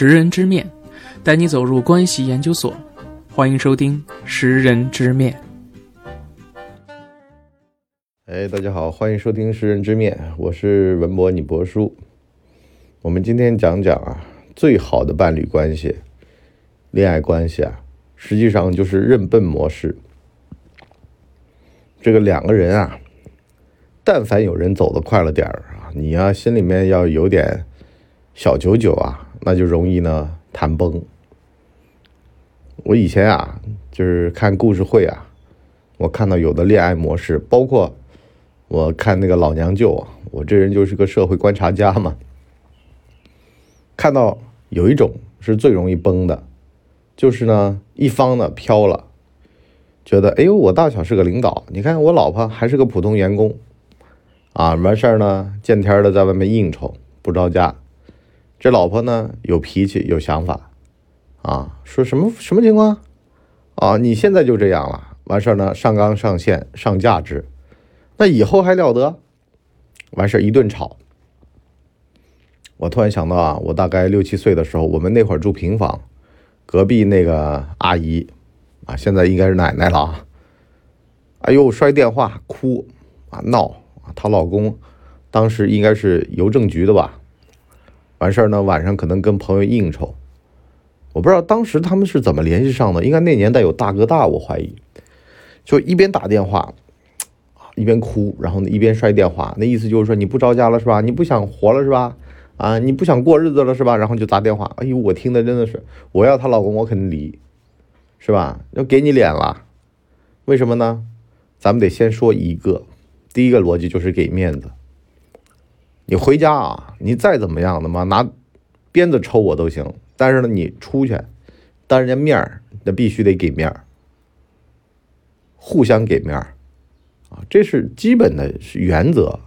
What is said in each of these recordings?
识人之面，带你走入关系研究所。欢迎收听《识人之面》。哎，大家好，欢迎收听《识人之面》，我是文博，你博叔。我们今天讲讲啊，最好的伴侣关系、恋爱关系啊，实际上就是认笨模式。这个两个人啊，但凡有人走得快了点儿啊，你呀心里面要有点小九九啊，那就容易呢谈崩。我以前啊，就是看故事会啊，我看到有的恋爱模式，包括我看那个老娘舅啊，我这人就是个社会观察家嘛，看到有一种是最容易崩的，就是呢一方呢飘了。觉得哎呦，我大小是个领导，你看我老婆还是个普通员工，啊，完事儿呢，见天的在外面应酬，不着家。这老婆呢有脾气有想法，啊，说什么什么情况？啊，你现在就这样了，完事儿呢上纲上线上价值，那以后还了得？完事儿一顿吵。我突然想到啊，我大概六七岁的时候，我们那会儿住平房，隔壁那个阿姨。啊，现在应该是奶奶了啊！哎呦，摔电话哭啊闹啊！她老公当时应该是邮政局的吧？完事儿呢，晚上可能跟朋友应酬，我不知道当时他们是怎么联系上的。应该那年代有大哥大，我怀疑。就一边打电话一边哭，然后呢一边摔电话，那意思就是说你不着家了是吧？你不想活了是吧？啊，你不想过日子了是吧？然后就砸电话。哎呦，我听的真的是，我要她老公，我肯定离。是吧？要给你脸了，为什么呢？咱们得先说一个，第一个逻辑就是给面子。你回家啊，你再怎么样的嘛，拿鞭子抽我都行。但是呢，你出去当人家面儿，那必须得给面儿，互相给面儿啊，这是基本的原则。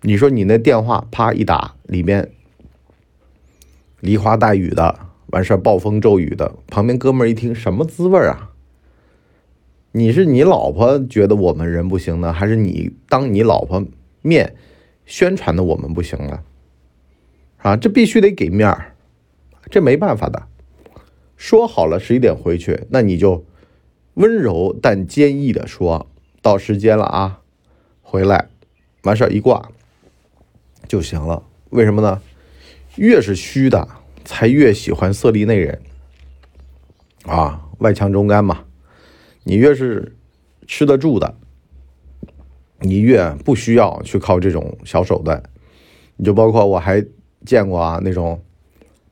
你说你那电话啪一打，里面梨花带雨的。完事儿暴风骤雨的，旁边哥们一听什么滋味啊？你是你老婆觉得我们人不行呢，还是你当你老婆面宣传的我们不行了？啊，这必须得给面儿，这没办法的。说好了十一点回去，那你就温柔但坚毅的说到时间了啊，回来完事儿一挂就行了。为什么呢？越是虚的。才越喜欢色厉内荏啊，外强中干嘛。你越是吃得住的，你越不需要去靠这种小手段。你就包括我还见过啊，那种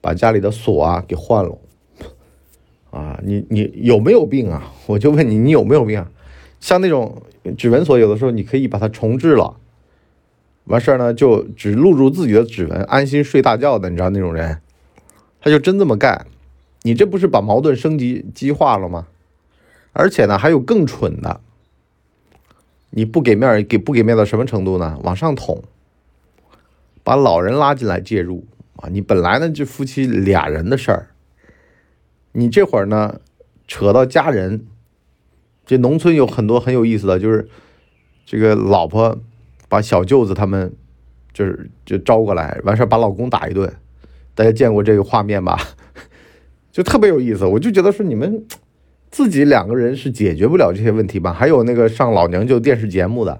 把家里的锁啊给换了啊，你 你有没有病啊？我就问你，你有没有病？像那种指纹锁，有的时候你可以把它重置了，完事儿呢就只录入自己的指纹，安心睡大觉的，你知道那种人。他就真这么干，你这不是把矛盾升级激化了吗？而且呢，还有更蠢的，你不给面给不给面到什么程度呢？往上捅，把老人拉进来介入啊！你本来呢就夫妻俩人的事儿，你这会儿呢扯到家人，这农村有很多很有意思的，就是这个老婆把小舅子他们就是就招过来，完事儿把老公打一顿。大家见过这个画面吧？就特别有意思，我就觉得说你们自己两个人是解决不了这些问题吧？还有那个上老娘舅电视节目的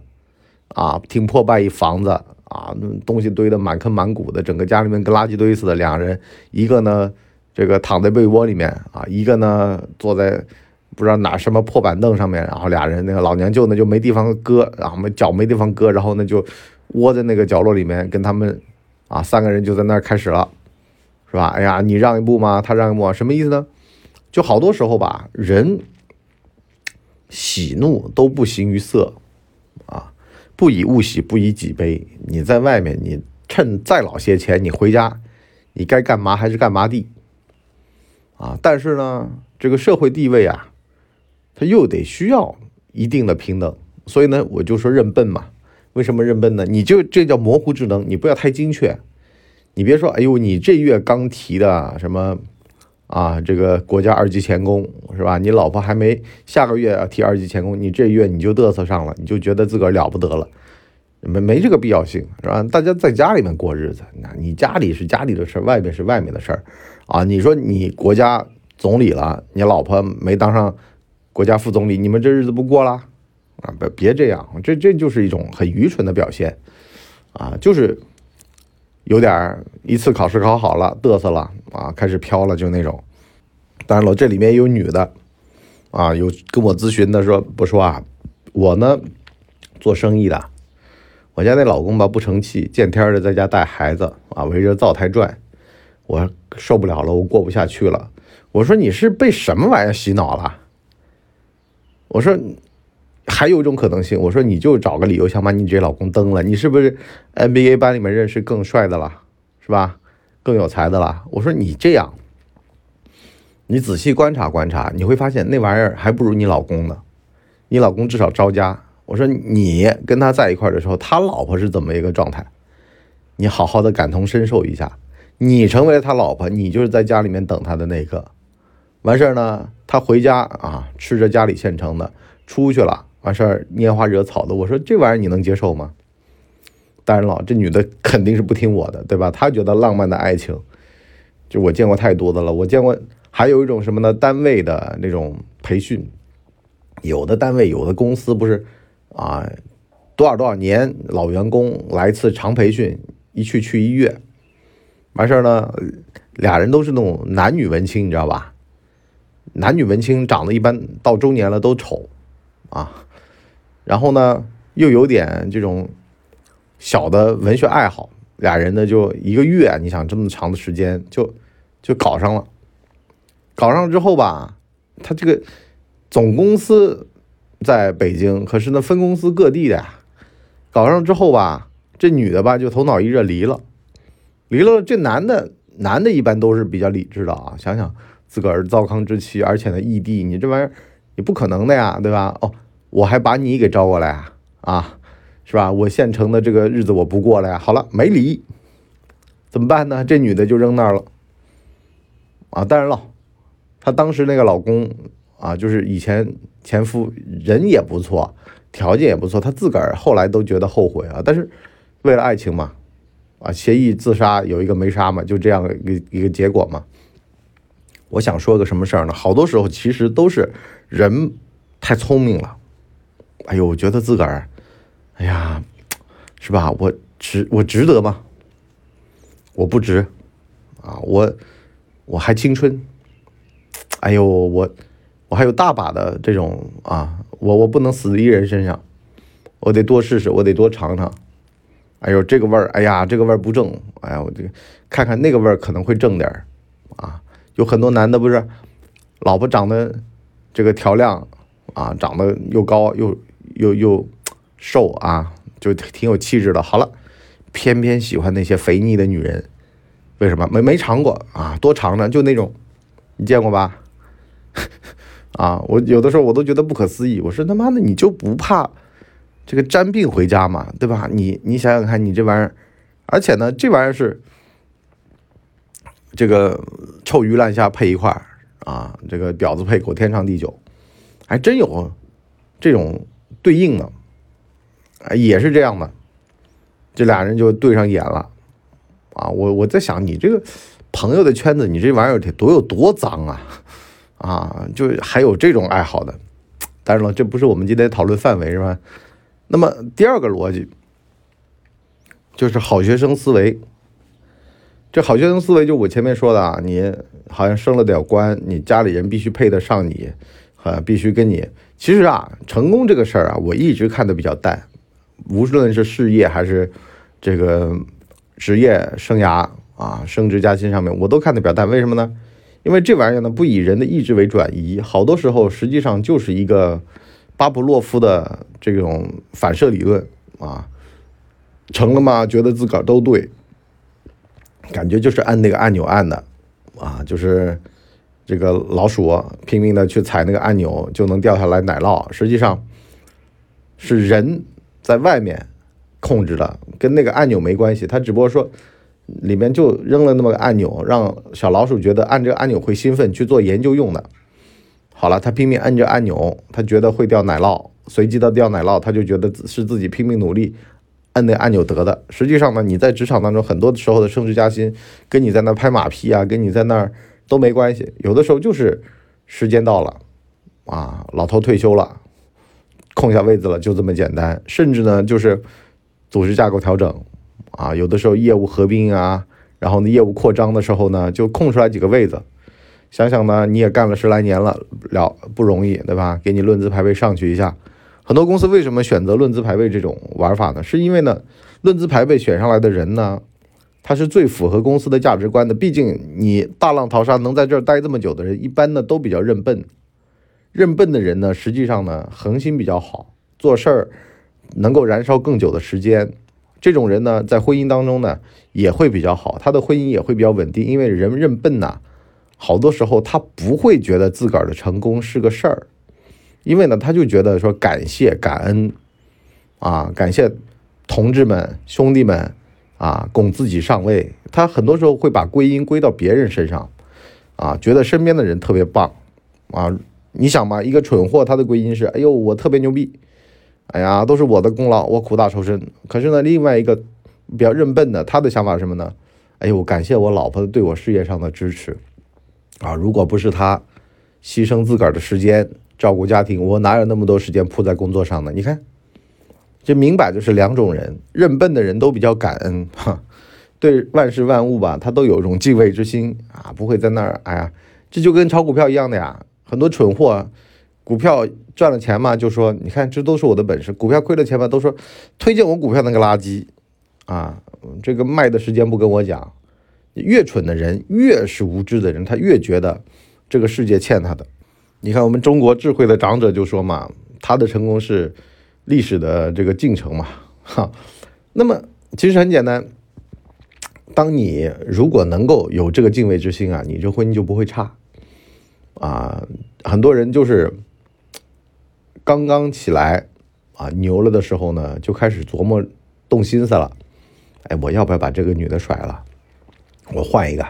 啊，挺破败一房子啊，东西堆得满坑满谷的，整个家里面跟垃圾堆似的。两人一个呢，这个躺在被窝里面啊，一个呢坐在不知道哪什么破板凳上面，然后俩人那个老娘舅呢就没地方搁，然后没脚没地方搁，然后呢就窝在那个角落里面跟他们啊三个人就在那儿开始了。是吧？哎呀，你让一步吗？他让一步，什么意思呢？就好多时候吧，人喜怒都不形于色啊，不以物喜，不以己悲。你在外面，你趁再老些钱，你回家，你该干嘛还是干嘛地啊？但是呢，这个社会地位啊，它又得需要一定的平等，所以呢，我就说认笨嘛。为什么认笨呢？你就这叫模糊智能，你不要太精确。你别说，哎呦，你这月刚提的什么啊？这个国家二级钳工是吧？你老婆还没下个月要提二级钳工，你这月你就嘚瑟上了，你就觉得自个儿了不得了，没没这个必要性，是吧？大家在家里面过日子，那你家里是家里的事儿，外面是外面的事儿，啊，你说你国家总理了，你老婆没当上国家副总理，你们这日子不过了？啊，别别这样，这这就是一种很愚蠢的表现，啊，就是有点一次考试考好了嘚瑟了啊，开始飘了，就那种。当然了，这里面有女的，啊，有跟我咨询的说不说啊，我呢做生意的。我家那老公吧不成器，见天的在家带孩子啊，围着灶台转，我受不了了，我过不下去了。我说你是被什么玩意儿洗脑了？我说还有一种可能性，我说你就找个理由想把你这老公蹬了，你是不是 NBA 班里面认识更帅的了，是吧？更有才的了？我说你这样，你仔细观察观察，你会发现那玩意儿还不如你老公呢。你老公至少招家。我说你跟他在一块的时候，他老婆是怎么一个状态？你好好的感同身受一下。你成为了他老婆，你就是在家里面等他的那个。完事儿呢，他回家啊，吃着家里现成的，出去了，完事儿拈花惹草的。我说这玩意儿你能接受吗？当然了，这女的肯定是不听我的，对吧？她觉得浪漫的爱情，就我见过太多的了。我见过还有一种什么呢？单位的那种培训，有的单位有的公司不是。啊，多少多少年老员工来一次长培训，一去去一月，完事儿呢，俩人都是那种男女文青，你知道吧？男女文青长得一般，到中年了都丑啊。然后呢，又有点这种小的文学爱好，俩人呢就一个月，你想这么长的时间就就搞上了。搞上之后吧，他这个总公司。在北京，可是呢，分公司各地的，搞上之后吧，这女的吧就头脑一热离了，离了。这男的，男的一般都是比较理智的啊，想想自个儿糟糠之妻，而且呢异地，你这玩意儿你不可能的呀，对吧？哦，我还把你给招过来啊啊，是吧？我现成的这个日子我不过了呀。好了，没离，怎么办呢？这女的就扔那儿了啊。当然了，她当时那个老公。啊，就是以前前夫人也不错，条件也不错，她自个儿后来都觉得后悔啊。但是为了爱情嘛，啊，协议自杀有一个没杀嘛，就这样一个一个结果嘛。我想说个什么事儿呢？好多时候其实都是人太聪明了。哎呦，我觉得自个儿，哎呀，是吧？我值我值得吗？我不值啊！我我还青春。哎呦，我。我还有大把的这种啊，我我不能死一人身上，我得多试试，我得多尝尝。哎呦，这个味儿，哎呀，这个味儿不正，哎呀，我这看看那个味儿可能会正点儿啊。有很多男的不是，老婆长得这个调亮啊，长得又高又又又瘦啊，就挺有气质的。好了，偏偏喜欢那些肥腻的女人，为什么？没没尝过啊，多尝尝，就那种，你见过吧？啊，我有的时候我都觉得不可思议。我说他妈的，你就不怕这个沾病回家嘛，对吧？你你想想看，你这玩意儿，而且呢，这玩意儿是这个臭鱼烂虾配一块儿啊，这个婊子配狗，天长地久，还真有这种对应的，也是这样的，这俩人就对上眼了啊。我我在想，你这个朋友的圈子，你这玩意儿得多有多脏啊！啊，就还有这种爱好的，当然了，这不是我们今天讨论范围，是吧？那么第二个逻辑就是好学生思维。这好学生思维就我前面说的啊，你好像升了点官，你家里人必须配得上你，啊，必须跟你。其实啊，成功这个事儿啊，我一直看的比较淡，无论是事业还是这个职业生涯啊，升职加薪上面，我都看的比较淡。为什么呢？因为这玩意儿呢，不以人的意志为转移，好多时候实际上就是一个巴甫洛夫的这种反射理论啊，成了吗？觉得自个儿都对，感觉就是按那个按钮按的啊，就是这个老鼠拼命的去踩那个按钮就能掉下来奶酪，实际上是人在外面控制的，跟那个按钮没关系，他只不过说。里面就扔了那么个按钮，让小老鼠觉得按这个按钮会兴奋，去做研究用的。好了，他拼命按着按钮，他觉得会掉奶酪，随机的掉奶酪，他就觉得是自己拼命努力摁那按钮得的。实际上呢，你在职场当中很多时候的升职加薪，跟你在那拍马屁啊，跟你在那儿都没关系。有的时候就是时间到了，啊，老头退休了，空下位子了，就这么简单。甚至呢，就是组织架构调整，啊，有的时候业务合并啊，然后呢业务扩张的时候呢，就空出来几个位子。想想呢，你也干了十来年了，了不容易，对吧？给你论资排位上去一下。很多公司为什么选择论资排位这种玩法呢？是因为呢，论资排位选上来的人呢，他是最符合公司的价值观的。毕竟你大浪淘沙能在这儿待这么久的人，一般呢都比较认笨。认笨的人呢，实际上呢恒心比较好，做事儿能够燃烧更久的时间。这种人呢，在婚姻当中呢也会比较好，他的婚姻也会比较稳定。因为人认笨呐。好多时候他不会觉得自个儿的成功是个事儿，因为呢，他就觉得说感谢感恩，啊，感谢同志们兄弟们啊，供自己上位。他很多时候会把归因归到别人身上，啊，觉得身边的人特别棒，啊，你想嘛，一个蠢货他的归因是，哎呦，我特别牛逼，哎呀，都是我的功劳，我苦大仇深。可是呢，另外一个比较认笨的，他的想法是什么呢？哎呦，感谢我老婆对我事业上的支持。啊，如果不是他牺牲自个儿的时间照顾家庭，我哪有那么多时间扑在工作上呢？你看，这明摆就是两种人。认笨的人都比较感恩，哈，对万事万物吧，他都有一种敬畏之心啊，不会在那儿，哎呀，这就跟炒股票一样的呀。很多蠢货，股票赚了钱嘛，就说你看这都是我的本事；股票亏了钱嘛，都说推荐我股票那个垃圾啊，这个卖的时间不跟我讲。越蠢的人，越是无知的人，他越觉得这个世界欠他的。你看，我们中国智慧的长者就说嘛，他的成功是历史的这个进程嘛，哈。那么其实很简单，当你如果能够有这个敬畏之心啊，你这婚姻就不会差啊。很多人就是刚刚起来啊牛了的时候呢，就开始琢磨动心思了，哎，我要不要把这个女的甩了？我换一个，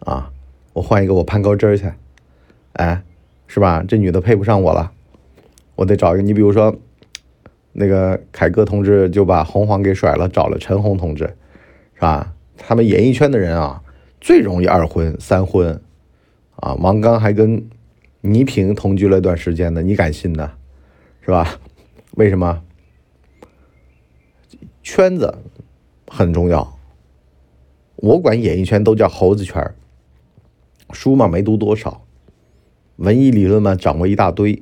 啊，我换一个，我攀高枝儿去，哎，是吧？这女的配不上我了，我得找一个。你比如说，那个凯歌同志就把红黄给甩了，找了陈红同志，是吧？他们演艺圈的人啊，最容易二婚三婚，啊，王刚还跟倪萍同居了一段时间呢，你敢信呢？是吧？为什么？圈子很重要。我管演艺圈都叫猴子圈，书嘛没读多少，文艺理论嘛掌握一大堆，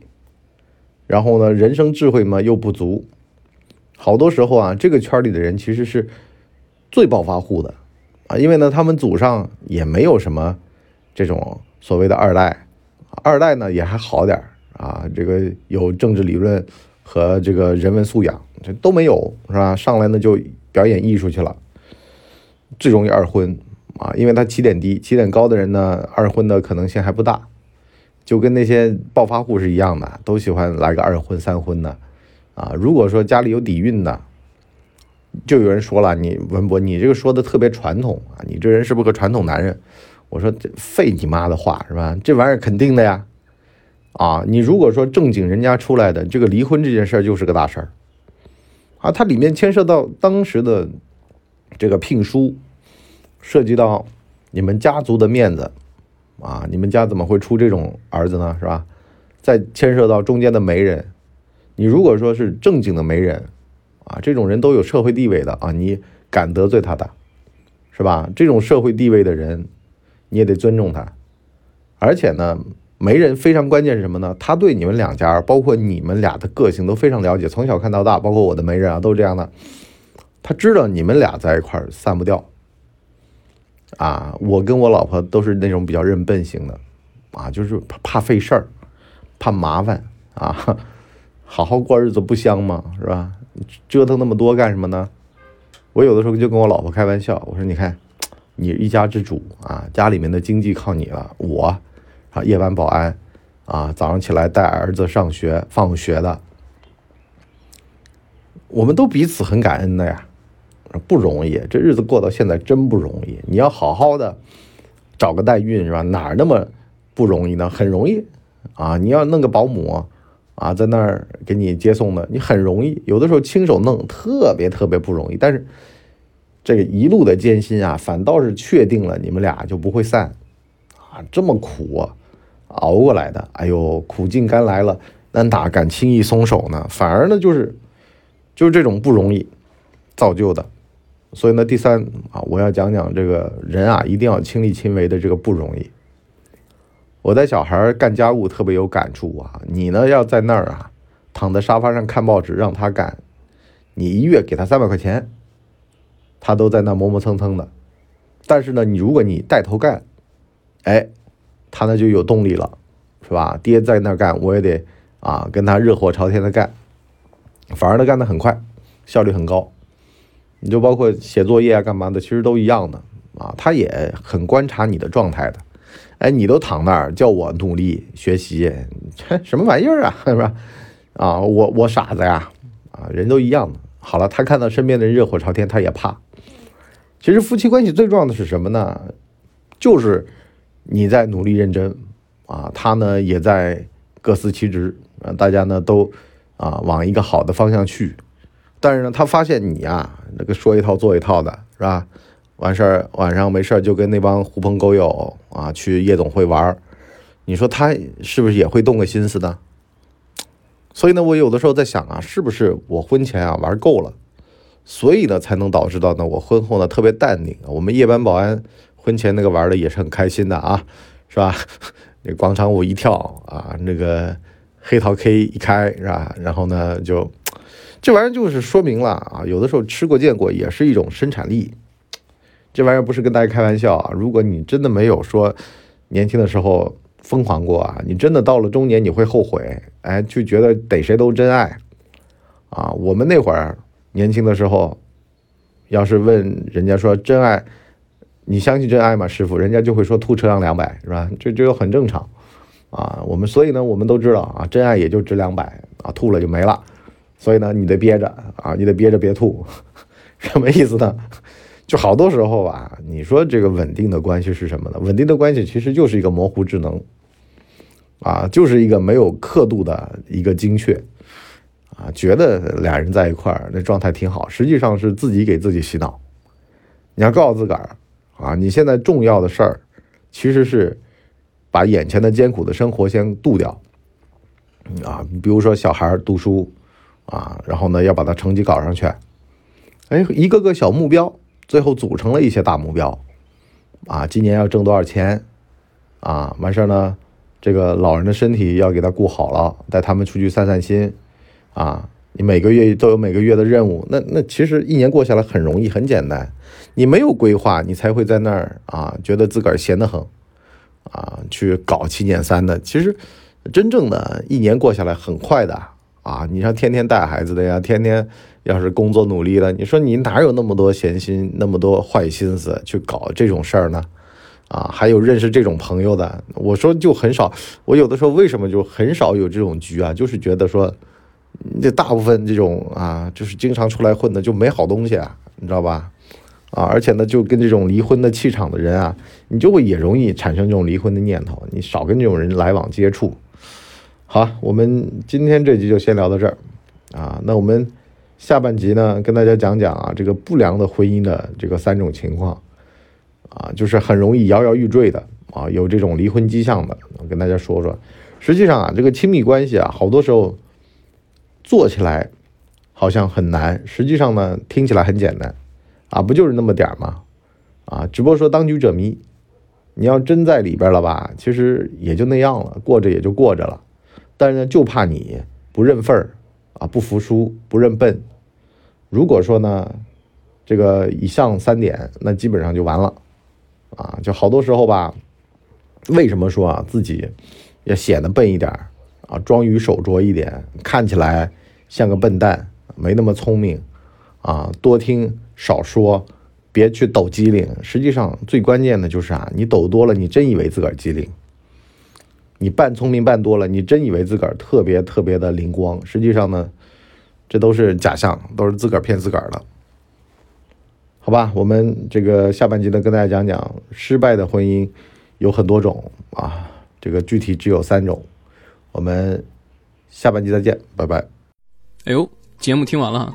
然后呢，人生智慧嘛又不足，好多时候啊，这个圈里的人其实是最暴发户的。啊，因为呢，他们祖上也没有什么这种所谓的二代，二代呢也还好点儿。啊，这个有政治理论和这个人文素养，这都没有是吧？上来呢就表演艺术去了。最容易二婚。啊，因为他起点低，起点高的人呢，二婚的可能性还不大，就跟那些暴发户是一样的，都喜欢来个二婚三婚的啊。如果说家里有底蕴的，就有人说了，你文博，你这个说的特别传统啊，你这人是不是个传统男人？我说这废你妈的话是吧？这玩意儿肯定的呀，啊，你如果说正经人家出来的，这个离婚这件事儿就是个大事儿啊，它里面牵涉到当时的。这个聘书涉及到你们家族的面子啊，你们家怎么会出这种儿子呢？是吧？再牵涉到中间的媒人，你如果说是正经的媒人啊，这种人都有社会地位的啊，你敢得罪他的，是吧？这种社会地位的人，你也得尊重他。而且呢，媒人非常关键是什么呢？他对你们两家，包括你们俩的个性都非常了解，从小看到大，包括我的媒人啊，都是这样的。他知道你们俩在一块儿散不掉，啊，我跟我老婆都是那种比较认笨型的，啊，就是怕怕费事儿，怕麻烦啊，好好过日子不香吗？是吧？折腾那么多干什么呢？我有的时候就跟我老婆开玩笑，我说你看，你一家之主啊，家里面的经济靠你了，我啊，夜班保安啊，早上起来带儿子上学放学的，我们都彼此很感恩的呀。不容易，这日子过到现在真不容易。你要好好的找个代孕是吧？哪儿那么不容易呢？很容易啊！你要弄个保姆啊，在那儿给你接送的，你很容易。有的时候亲手弄特别特别不容易，但是这个一路的艰辛啊，反倒是确定了你们俩就不会散啊。这么苦啊，熬过来的，哎呦，苦尽甘来了，那哪敢轻易松手呢？反而呢，就是就是这种不容易造就的。所以呢，第三啊，我要讲讲这个人啊，一定要亲力亲为的这个不容易。我带小孩干家务特别有感触啊！你呢要在那儿啊，躺在沙发上看报纸让他干，你一月给他三百块钱，他都在那磨磨蹭蹭的。但是呢，你如果你带头干，哎，他呢就有动力了，是吧？爹在那儿干，我也得啊跟他热火朝天的干，反而呢干得很快，效率很高。你就包括写作业啊干嘛的，其实都一样的啊。他也很观察你的状态的。哎，你都躺那儿叫我努力学习，什么玩意儿啊？是吧？啊，我我傻子呀！啊，人都一样的。好了，他看到身边的人热火朝天，他也怕。其实夫妻关系最重要的是什么呢？就是你在努力认真啊，他呢也在各司其职啊，大家呢都啊往一个好的方向去。但是呢，他发现你啊，那个说一套做一套的，是吧？完事儿晚上没事儿就跟那帮狐朋狗友啊去夜总会玩儿，你说他是不是也会动个心思呢？所以呢，我有的时候在想啊，是不是我婚前啊玩够了，所以呢才能导致到呢我婚后呢特别淡定。我们夜班保安婚前那个玩的也是很开心的啊，是吧？那广场舞一跳啊，那个黑桃 K 一开是吧？然后呢就这玩意儿就是说明了啊，有的时候吃过见过也是一种生产力。这玩意儿不是跟大家开玩笑啊！如果你真的没有说年轻的时候疯狂过啊，你真的到了中年你会后悔，哎，就觉得逮谁都真爱啊！我们那会儿年轻的时候，要是问人家说真爱，你相信真爱吗，师傅？人家就会说吐车让两百，是吧？这这就很正常啊！我们所以呢，我们都知道啊，真爱也就值两百啊，吐了就没了，所以呢，你得憋着啊，你得憋着别吐，什么意思呢？就好多时候啊，你说这个稳定的关系是什么呢？稳定的关系其实就是一个模糊智能，啊，就是一个没有刻度的一个精确，啊，觉得俩人在一块儿那状态挺好，实际上是自己给自己洗脑。你要告诉自个儿啊，你现在重要的事儿其实是把眼前的艰苦的生活先度掉，啊，比如说小孩读书啊，然后呢要把他成绩搞上去，哎，一个个小目标。最后组成了一些大目标，啊，今年要挣多少钱，啊，完事儿呢，这个老人的身体要给他顾好了，带他们出去散散心，啊，你每个月都有每个月的任务，那那其实一年过下来很容易很简单，你没有规划，你才会在那儿啊，觉得自个儿闲得很，啊，去搞七减三的，其实真正的一年过下来很快的。啊，你像天天带孩子的呀，天天要是工作努力的，你说你哪有那么多闲心，那么多坏心思去搞这种事儿呢？啊，还有认识这种朋友的，我说就很少。我有的时候为什么就很少有这种局啊？就是觉得说，这大部分这种啊，就是经常出来混的就没好东西啊，你知道吧？啊，而且呢，就跟这种离婚的气场的人啊，你就会也容易产生这种离婚的念头。你少跟这种人来往接触。好，我们今天这集就先聊到这儿，啊，那我们下半集呢，跟大家讲讲啊，这个不良的婚姻的这个三种情况，啊，就是很容易摇摇欲坠的啊，有这种离婚迹象的，我跟大家说说。实际上啊，这个亲密关系啊，好多时候做起来好像很难，实际上呢，听起来很简单，啊，不就是那么点儿吗？啊，只不过说当局者迷，你要真在里边了吧，其实也就那样了，过着也就过着了。但是呢，就怕你不认份儿啊，不服输，不认笨。如果说呢，这个以上三点，那基本上就完了啊。就好多时候吧，为什么说啊自己要显得笨一点啊，装愚手拙一点，看起来像个笨蛋，没那么聪明啊？多听少说，别去抖机灵。实际上最关键的就是啊，你抖多了，你真以为自个儿机灵。你扮聪明扮多了，你真以为自个儿特别特别的灵光，实际上呢，这都是假象，都是自个儿骗自个儿的，好吧？我们这个下半集呢，跟大家讲讲失败的婚姻有很多种啊，这个具体只有三种，我们下半集再见，拜拜。哎呦，节目听完了，